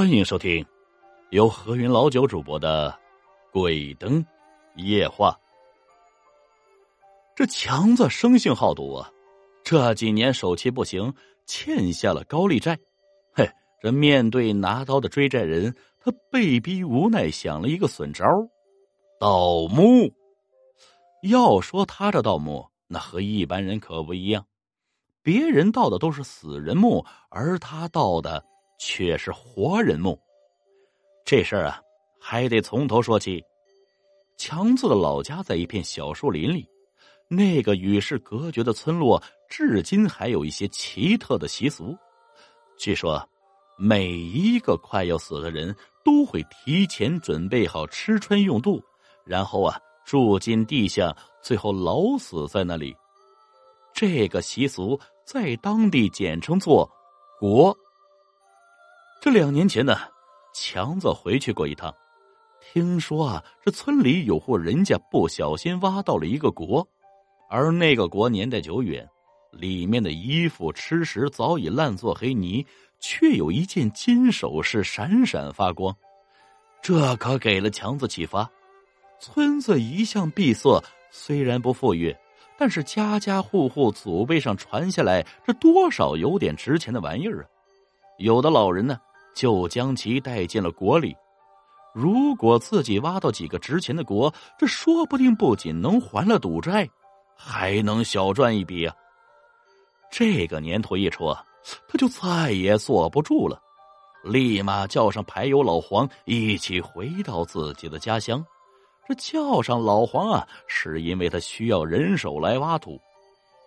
欢迎收听由何云老九主播的《鬼灯夜话》。这强子生性好赌啊，这几年手气不行，欠下了高利债。嘿，这面对拿刀的追债人，他被逼无奈，想了一个损招——盗墓。要说他这盗墓，那和一般人可不一样，别人盗的都是死人墓，而他盗的。却是活人墓，这事儿啊，还得从头说起。强子的老家在一片小树林里，那个与世隔绝的村落，至今还有一些奇特的习俗。据说，每一个快要死的人都会提前准备好吃穿用度，然后啊，住进地下，最后老死在那里。这个习俗在当地简称作“国”。这两年前呢，强子回去过一趟，听说啊，这村里有户人家不小心挖到了一个国，而那个国年代久远，里面的衣服、吃食早已烂作黑泥，却有一件金首饰闪闪发光，这可给了强子启发。村子一向闭塞，虽然不富裕，但是家家户户祖辈上传下来，这多少有点值钱的玩意儿啊。有的老人呢。就将其带进了国里。如果自己挖到几个值钱的国，这说不定不仅能还了赌债，还能小赚一笔啊！这个年头一出，他就再也坐不住了，立马叫上牌友老黄一起回到自己的家乡。这叫上老黄啊，是因为他需要人手来挖土，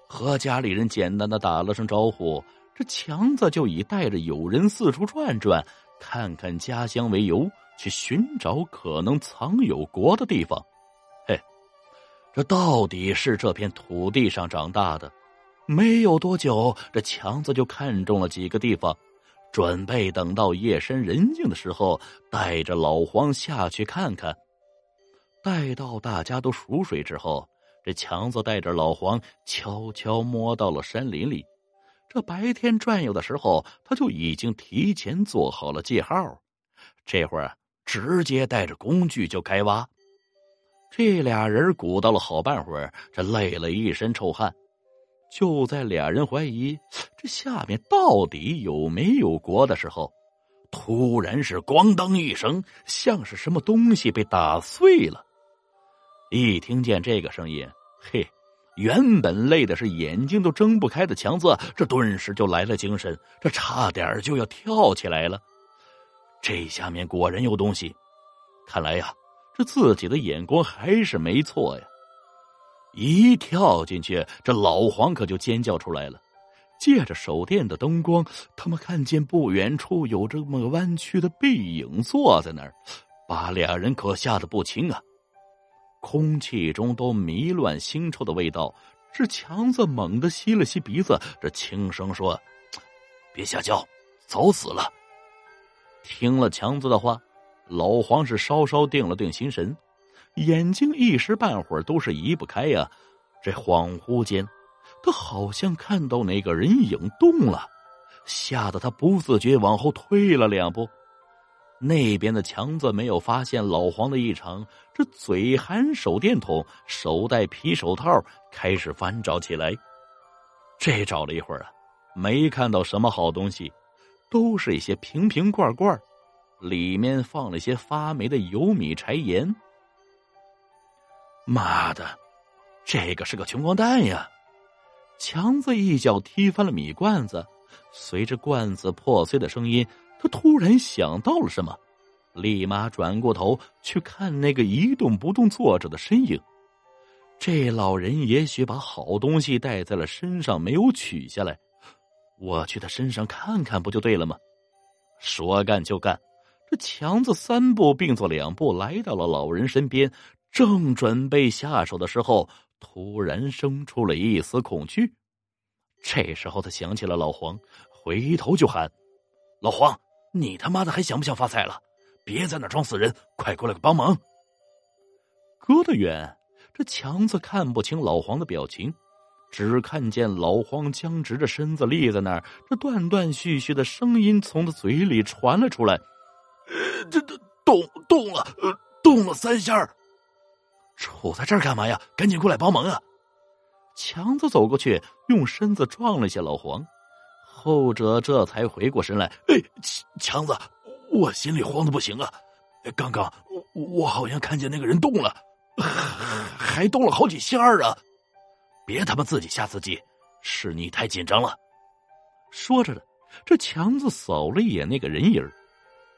和家里人简单的打了声招呼。这强子就以带着友人四处转转，看看家乡为由，去寻找可能藏有国的地方。嘿，这到底是这片土地上长大的。没有多久，这强子就看中了几个地方，准备等到夜深人静的时候，带着老黄下去看看。待到大家都熟睡之后，这强子带着老黄悄悄摸到了山林里。这白天转悠的时候，他就已经提前做好了记号。这会儿直接带着工具就开挖。这俩人鼓捣了好半会儿，这累了一身臭汗。就在俩人怀疑这下面到底有没有国的时候，突然是咣当一声，像是什么东西被打碎了。一听见这个声音，嘿。原本累的是眼睛都睁不开的强子，这顿时就来了精神，这差点就要跳起来了。这下面果然有东西，看来呀，这自己的眼光还是没错呀。一跳进去，这老黄可就尖叫出来了。借着手电的灯光，他们看见不远处有这么个弯曲的背影坐在那儿，把俩人可吓得不轻啊。空气中都弥乱腥臭的味道，这强子猛地吸了吸鼻子，这轻声说：“别瞎叫，早死了。”听了强子的话，老黄是稍稍定了定心神，眼睛一时半会儿都是移不开呀。这恍惚间，他好像看到那个人影动了，吓得他不自觉往后退了两步。那边的强子没有发现老黄的异常，这嘴含手电筒，手戴皮手套，开始翻找起来。这找了一会儿啊，没看到什么好东西，都是一些瓶瓶罐罐，里面放了些发霉的油米柴盐。妈的，这个是个穷光蛋呀！强子一脚踢翻了米罐子，随着罐子破碎的声音。他突然想到了什么，立马转过头去看那个一动不动坐着的身影。这老人也许把好东西带在了身上，没有取下来。我去他身上看看不就对了吗？说干就干，这强子三步并作两步来到了老人身边，正准备下手的时候，突然生出了一丝恐惧。这时候他想起了老黄，回头就喊：“老黄！”你他妈的还想不想发财了？别在那装死人，快过来帮忙！隔得远，这强子看不清老黄的表情，只看见老黄僵直着身子立在那儿，这断断续续的声音从他嘴里传了出来：“这这动动了，动了三下杵在这儿干嘛呀？赶紧过来帮忙啊！强子走过去，用身子撞了一下老黄，后者这才回过神来。哎，强子，我心里慌的不行啊！刚刚我我好像看见那个人动了，还动了好几下啊！别他妈自己吓自己，是你太紧张了。说着的，这强子扫了一眼那个人影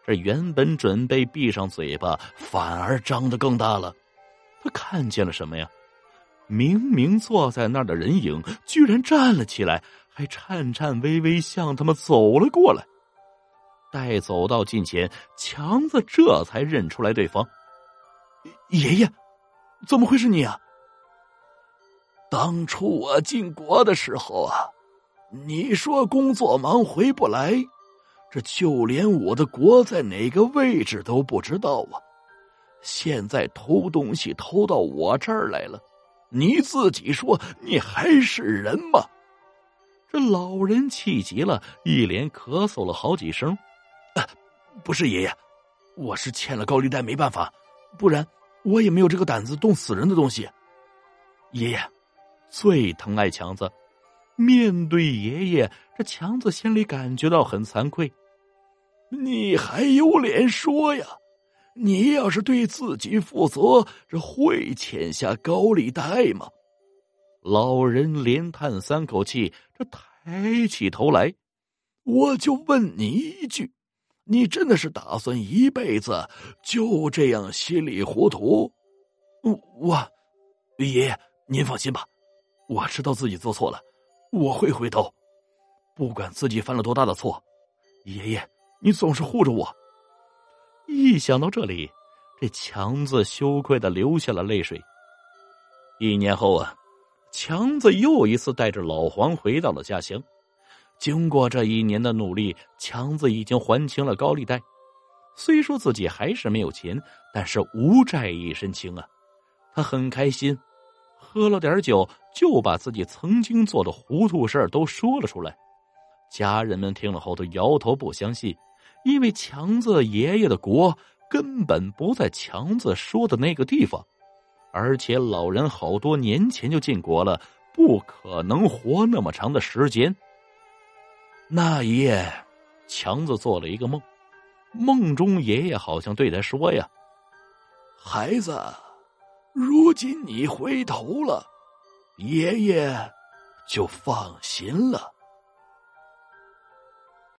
这原本准备闭上嘴巴，反而张得更大了。他看见了什么呀？明明坐在那儿的人影，居然站了起来，还颤颤巍巍向他们走了过来。待走到近前，强子这才认出来对方。爷爷，怎么会是你啊？当初我进国的时候啊，你说工作忙回不来，这就连我的国在哪个位置都不知道啊。现在偷东西偷到我这儿来了。你自己说，你还是人吗？这老人气急了，一连咳嗽了好几声。不是爷爷，我是欠了高利贷，没办法，不然我也没有这个胆子动死人的东西。爷爷最疼爱强子，面对爷爷，这强子心里感觉到很惭愧。你还有脸说呀？你要是对自己负责，这会欠下高利贷吗？老人连叹三口气，这抬起头来，我就问你一句：你真的是打算一辈子就这样稀里糊涂？我，爷爷，您放心吧，我知道自己做错了，我会回头，不管自己犯了多大的错，爷爷，你总是护着我。一想到这里，这强子羞愧的流下了泪水。一年后啊，强子又一次带着老黄回到了家乡。经过这一年的努力，强子已经还清了高利贷。虽说自己还是没有钱，但是无债一身轻啊！他很开心，喝了点酒，就把自己曾经做的糊涂事都说了出来。家人们听了后都摇头不相信。因为强子爷爷的国根本不在强子说的那个地方，而且老人好多年前就进国了，不可能活那么长的时间。那一夜，强子做了一个梦，梦中爷爷好像对他说：“呀，孩子，如今你回头了，爷爷就放心了。”